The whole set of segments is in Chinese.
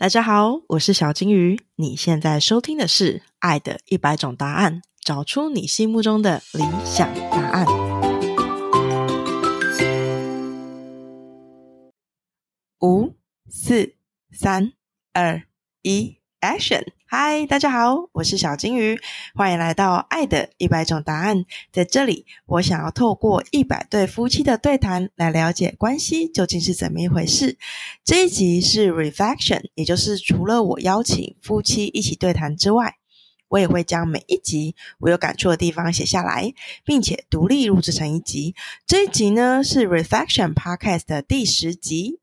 大家好，我是小金鱼。你现在收听的是《爱的一百种答案》，找出你心目中的理想答案。五、四、三、二、一，Action！嗨，大家好，我是小金鱼，欢迎来到《爱的一百种答案》。在这里，我想要透过一百对夫妻的对谈，来了解关系究竟是怎么一回事。这一集是 Reflection，也就是除了我邀请夫妻一起对谈之外，我也会将每一集我有感触的地方写下来，并且独立录制成一集。这一集呢是 Reflection Podcast 的第十集。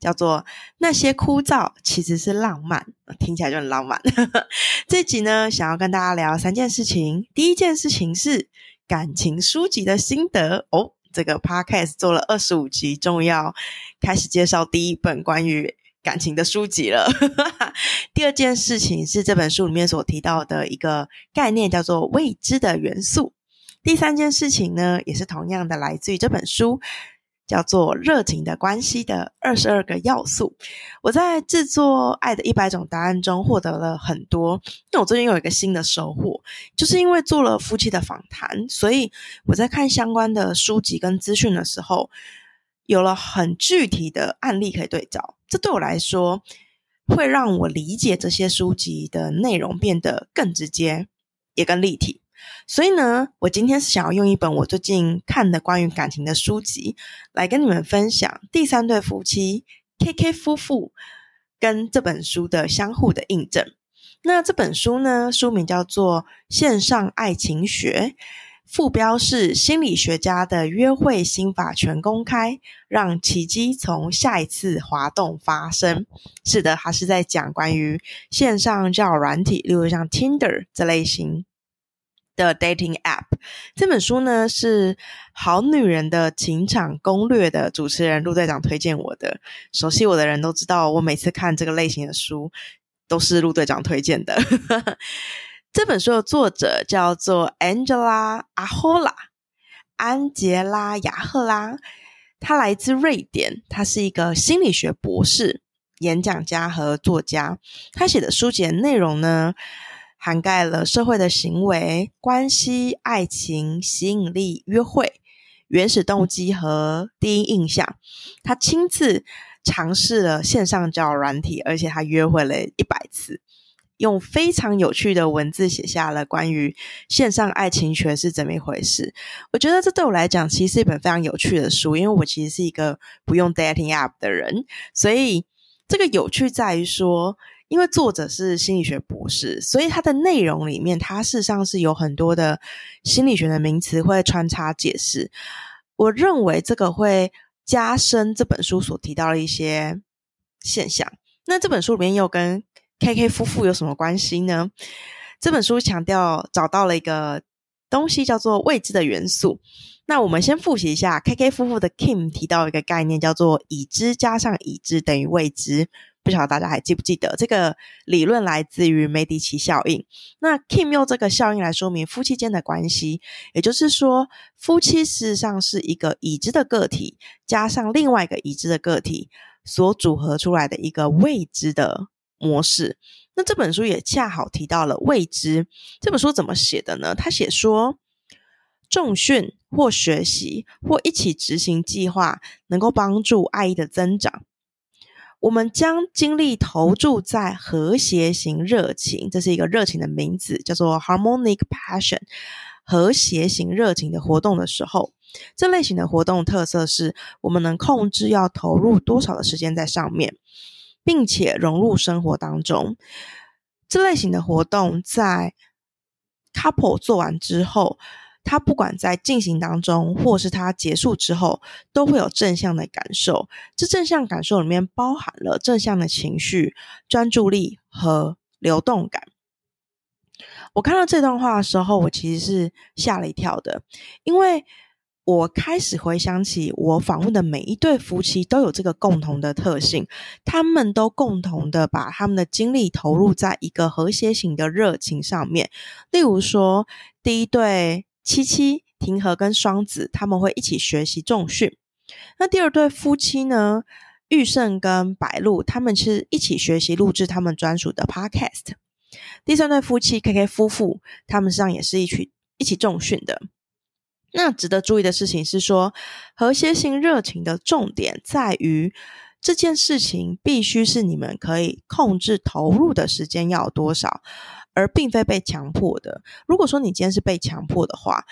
叫做那些枯燥其实是浪漫，听起来就很浪漫。这集呢，想要跟大家聊三件事情。第一件事情是感情书籍的心得哦。这个 podcast 做了二十五集，终于要开始介绍第一本关于感情的书籍了。第二件事情是这本书里面所提到的一个概念，叫做未知的元素。第三件事情呢，也是同样的来自于这本书。叫做热情的关系的二十二个要素。我在制作《爱的一百种答案》中获得了很多。那我最近有一个新的收获，就是因为做了夫妻的访谈，所以我在看相关的书籍跟资讯的时候，有了很具体的案例可以对照。这对我来说，会让我理解这些书籍的内容变得更直接，也更立体。所以呢，我今天是想要用一本我最近看的关于感情的书籍，来跟你们分享第三对夫妻 K K 夫妇跟这本书的相互的印证。那这本书呢，书名叫做《线上爱情学》，副标是“心理学家的约会心法全公开，让奇迹从下一次滑动发生”。是的，它是在讲关于线上交友软体，例如像 Tinder 这类型。的 dating app 这本书呢是《好女人的情场攻略》的主持人陆队长推荐我的。熟悉我的人都知道，我每次看这个类型的书都是陆队长推荐的。这本书的作者叫做 Angela Ahola，安杰拉·雅赫拉，她来自瑞典，她是一个心理学博士、演讲家和作家。她写的书籍内容呢？涵盖了社会的行为、关系、爱情、吸引力、约会、原始动机和第一印象。他亲自尝试了线上交友软体，而且他约会了一百次，用非常有趣的文字写下了关于线上爱情学是怎么一回事。我觉得这对我来讲其实是一本非常有趣的书，因为我其实是一个不用 dating app 的人，所以这个有趣在于说。因为作者是心理学博士，所以它的内容里面，它事实上是有很多的心理学的名词会穿插解释。我认为这个会加深这本书所提到的一些现象。那这本书里面又跟 K K 夫妇有什么关系呢？这本书强调找到了一个东西叫做未知的元素。那我们先复习一下 K K 夫妇的 Kim 提到一个概念叫做已知加上已知等于未知。不晓得大家还记不记得这个理论来自于梅迪奇效应。那 Kim 用这个效应来说明夫妻间的关系，也就是说，夫妻事实上是一个已知的个体加上另外一个已知的个体所组合出来的一个未知的模式。那这本书也恰好提到了未知。这本书怎么写的呢？他写说，重训或学习或一起执行计划，能够帮助爱意的增长。我们将精力投注在和谐型热情，这是一个热情的名字，叫做 harmonic passion。和谐型热情的活动的时候，这类型的活动特色是我们能控制要投入多少的时间在上面，并且融入生活当中。这类型的活动在 couple 做完之后。他不管在进行当中，或是他结束之后，都会有正向的感受。这正向感受里面包含了正向的情绪、专注力和流动感。我看到这段话的时候，我其实是吓了一跳的，因为我开始回想起我访问的每一对夫妻都有这个共同的特性，他们都共同的把他们的精力投入在一个和谐型的热情上面。例如说，第一对。七七、庭和跟双子他们会一起学习重训。那第二对夫妻呢？玉胜跟白露他们是一起学习录制他们专属的 podcast。第三对夫妻 K K 夫妇，他们上也是一起一起重训的。那值得注意的事情是说，和谐性热情的重点在于这件事情必须是你们可以控制投入的时间要多少，而并非被强迫的。如果说你今天是被强迫的话，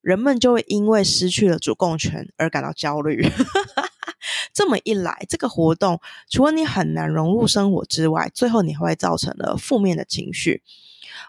人们就会因为失去了主控权而感到焦虑。这么一来，这个活动除了你很难融入生活之外，最后你还会造成了负面的情绪。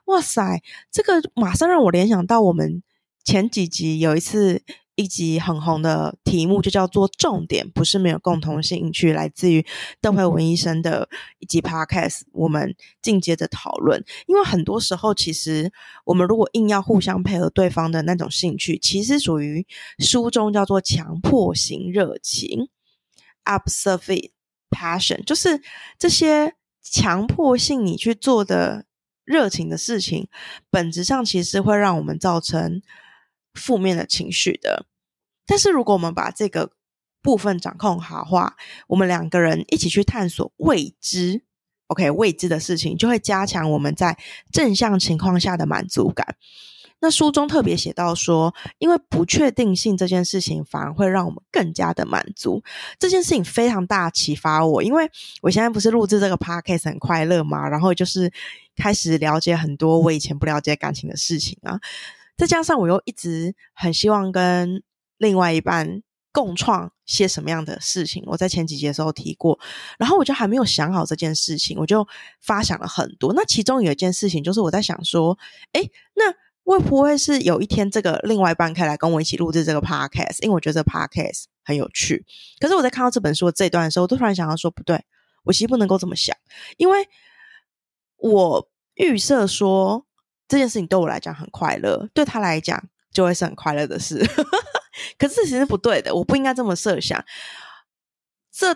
哇塞，这个马上让我联想到我们前几集有一次一集很红的题目，就叫做“重点不是没有共同兴趣”，来自于邓慧文医生的一集 Podcast，我们进阶的讨论。因为很多时候，其实我们如果硬要互相配合对方的那种兴趣，其实属于书中叫做强迫型热情。Observe passion，就是这些强迫性你去做的热情的事情，本质上其实会让我们造成负面的情绪的。但是如果我们把这个部分掌控好话，我们两个人一起去探索未知，OK，未知的事情，就会加强我们在正向情况下的满足感。那书中特别写到说，因为不确定性这件事情反而会让我们更加的满足。这件事情非常大启发我，因为我现在不是录制这个 podcast 很快乐嘛，然后就是开始了解很多我以前不了解感情的事情啊。再加上我又一直很希望跟另外一半共创些什么样的事情，我在前几节的时候提过，然后我就还没有想好这件事情，我就发想了很多。那其中有一件事情就是我在想说，哎，那。会不会是有一天这个另外一半可以来跟我一起录制这个 podcast？因为我觉得这个 podcast 很有趣。可是我在看到这本书的这一段的时候，我突然想到说，不对，我其实不能够这么想，因为我预设说这件事情对我来讲很快乐，对他来讲就会是很快乐的事。可是其实不对的，我不应该这么设想。这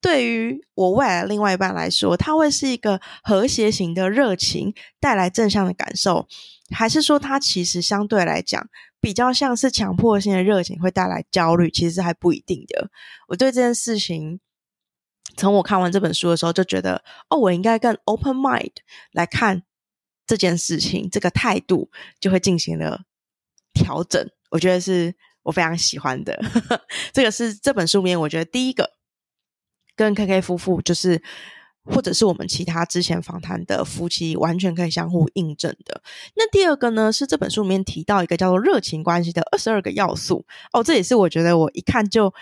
对于我未来的另外一半来说，他会是一个和谐型的热情，带来正向的感受。还是说，他其实相对来讲比较像是强迫性的热情，会带来焦虑，其实还不一定的。我对这件事情，从我看完这本书的时候就觉得，哦，我应该更 open mind 来看这件事情，这个态度就会进行了调整。我觉得是我非常喜欢的。这个是这本书里面，我觉得第一个跟 K K 夫妇就是。或者是我们其他之前访谈的夫妻，完全可以相互印证的。那第二个呢，是这本书里面提到一个叫做热情关系的二十二个要素哦，这也是我觉得我一看就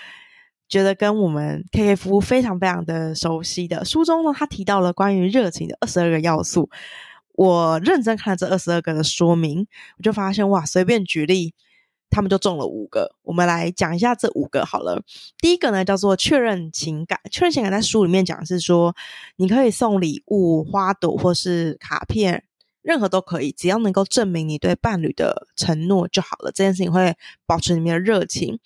觉得跟我们 K K 夫妇非常非常的熟悉的书中呢，他提到了关于热情的二十二个要素。我认真看了这二十二个的说明，我就发现哇，随便举例。他们就中了五个，我们来讲一下这五个好了。第一个呢叫做确认情感，确认情感在书里面讲是说，你可以送礼物、花朵或是卡片，任何都可以，只要能够证明你对伴侣的承诺就好了。这件事情会保持你们的热情。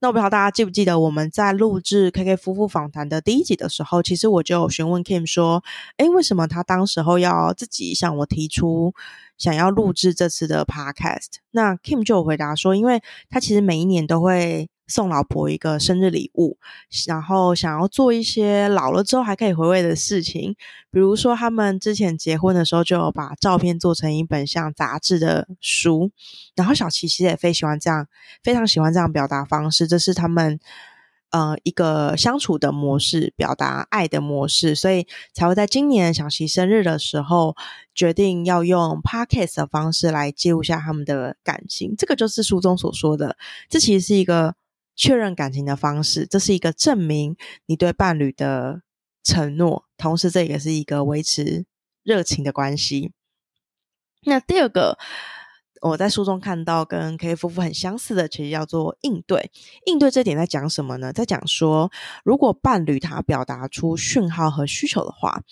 那我不知道大家记不记得我们在录制 K K 夫妇访谈的第一集的时候，其实我就询问 Kim 说：“诶，为什么他当时候要自己向我提出想要录制这次的 Podcast？” 那 Kim 就有回答说：“因为他其实每一年都会。”送老婆一个生日礼物，然后想要做一些老了之后还可以回味的事情，比如说他们之前结婚的时候就有把照片做成一本像杂志的书，然后小琪其实也非喜欢这样，非常喜欢这样表达方式，这是他们呃一个相处的模式，表达爱的模式，所以才会在今年小琪生日的时候决定要用 podcast 的方式来记录下他们的感情，这个就是书中所说的，这其实是一个。确认感情的方式，这是一个证明你对伴侣的承诺，同时这也是一个维持热情的关系。那第二个，我在书中看到跟 K 夫妇很相似的，其实叫做应对。应对这点在讲什么呢？在讲说，如果伴侣他表达出讯号和需求的话。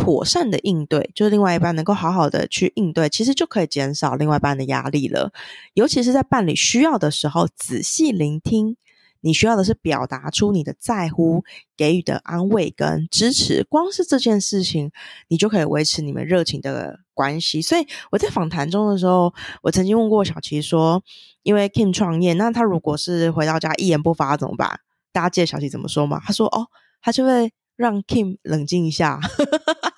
妥善的应对，就是另外一半能够好好的去应对，其实就可以减少另外一半的压力了。尤其是在伴侣需要的时候，仔细聆听。你需要的是表达出你的在乎，给予的安慰跟支持。光是这件事情，你就可以维持你们热情的关系。所以我在访谈中的时候，我曾经问过小琪说：“因为 Kim 创业，那他如果是回到家一言不发怎么办？”大家记得小琪怎么说吗？他说：“哦，他就会让 Kim 冷静一下，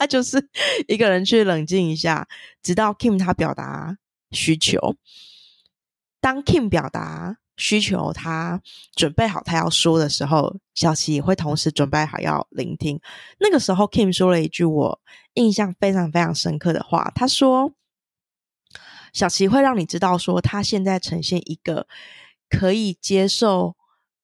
他就是 一个人去冷静一下，直到 Kim 他表达需求。当 Kim 表达需求，他准备好他要说的时候，小琪也会同时准备好要聆听。那个时候，Kim 说了一句我印象非常非常深刻的话，他说：‘小琪会让你知道，说他现在呈现一个可以接受。’”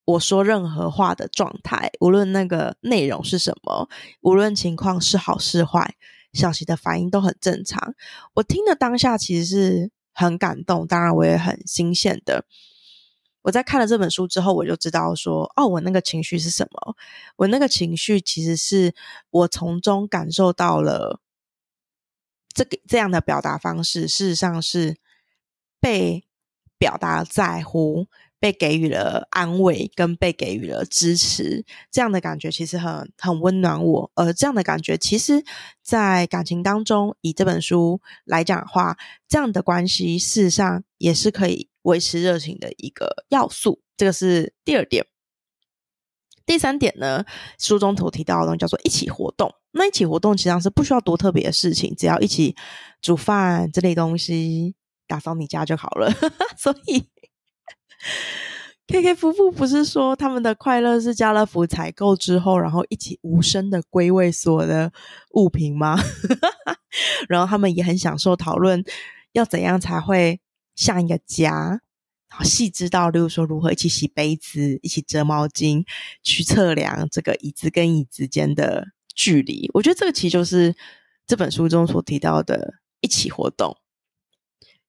我说任何话的状态，无论那个内容是什么，无论情况是好是坏，小琪的反应都很正常。我听的当下其实是很感动，当然我也很新鲜的。我在看了这本书之后，我就知道说，哦，我那个情绪是什么？我那个情绪其实是我从中感受到了这个这样的表达方式，事实上是被表达在乎。被给予了安慰，跟被给予了支持，这样的感觉其实很很温暖我。而这样的感觉，其实，在感情当中，以这本书来讲的话，这样的关系事实上也是可以维持热情的一个要素。这个是第二点。第三点呢，书中头提到的东西叫做一起活动。那一起活动实际上是不需要多特别的事情，只要一起煮饭这类东西，打扫你家就好了。所以。K K 夫妇不是说他们的快乐是家乐福采购之后，然后一起无声的归位所的物品吗？然后他们也很享受讨论要怎样才会像一个家，然后细致到，例如说如何一起洗杯子、一起折毛巾，去测量这个椅子跟椅子间的距离。我觉得这个其实就是这本书中所提到的一起活动，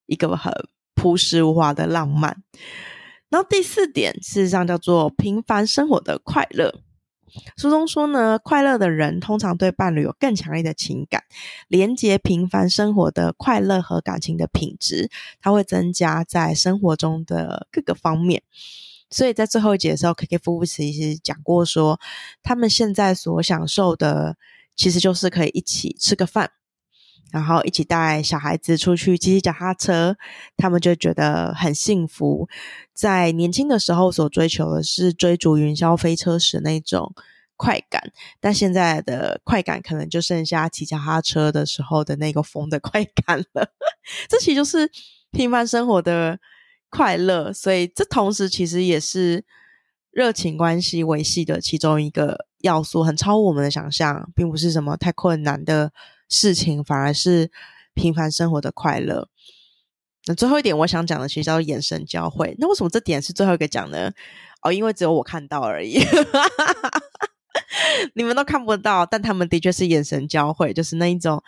一个很朴实无华的浪漫。然后第四点，事实上叫做平凡生活的快乐。书中说呢，快乐的人通常对伴侣有更强烈的情感，连接平凡生活的快乐和感情的品质，它会增加在生活中的各个方面。所以在最后一节的时候，K K 夫妇其实讲过说，他们现在所享受的，其实就是可以一起吃个饭。然后一起带小孩子出去骑骑脚踏车，他们就觉得很幸福。在年轻的时候所追求的是追逐云霄飞车时那种快感，但现在的快感可能就剩下骑脚踏车的时候的那个风的快感了。这其实就是平凡生活的快乐，所以这同时其实也是热情关系维系的其中一个要素，很超乎我们的想象，并不是什么太困难的。事情反而是平凡生活的快乐。那最后一点，我想讲的其实叫眼神交汇。那为什么这点是最后一个讲呢？哦，因为只有我看到而已，你们都看不到。但他们的确是眼神交汇，就是那一种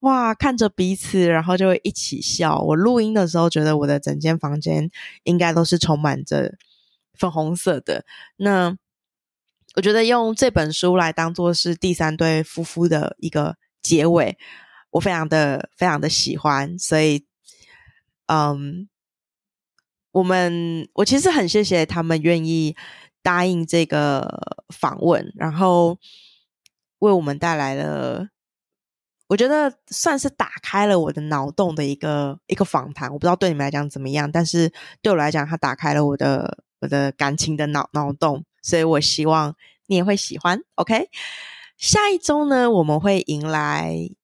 哇，看着彼此，然后就会一起笑。我录音的时候，觉得我的整间房间应该都是充满着粉红色的。那我觉得用这本书来当做是第三对夫妇的一个。结尾我非常的非常的喜欢，所以嗯，我们我其实很谢谢他们愿意答应这个访问，然后为我们带来了，我觉得算是打开了我的脑洞的一个一个访谈。我不知道对你们来讲怎么样，但是对我来讲，它打开了我的我的感情的脑脑洞，所以我希望你也会喜欢。OK。下一周呢，我们会迎来《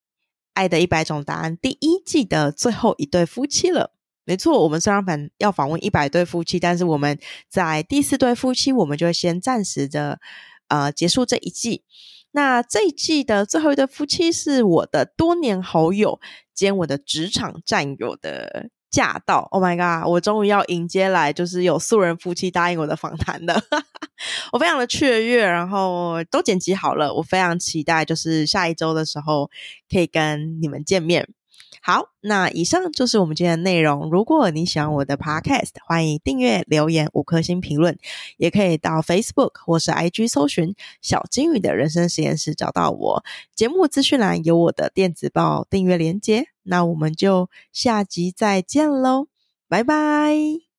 爱的一百种答案》第一季的最后一对夫妻了。没错，我们虽然访要访问一百对夫妻，但是我们在第四对夫妻，我们就会先暂时的呃结束这一季。那这一季的最后一对夫妻是我的多年好友兼我的职场战友的。驾到！Oh my god！我终于要迎接来，就是有素人夫妻答应我的访谈了，我非常的雀跃，然后都剪辑好了，我非常期待，就是下一周的时候可以跟你们见面。好，那以上就是我们今天的内容。如果你喜欢我的 Podcast，欢迎订阅、留言、五颗星评论，也可以到 Facebook 或是 IG 搜寻“小金鱼的人生实验室”找到我。节目资讯栏有我的电子报订阅链接。那我们就下集再见喽，拜拜。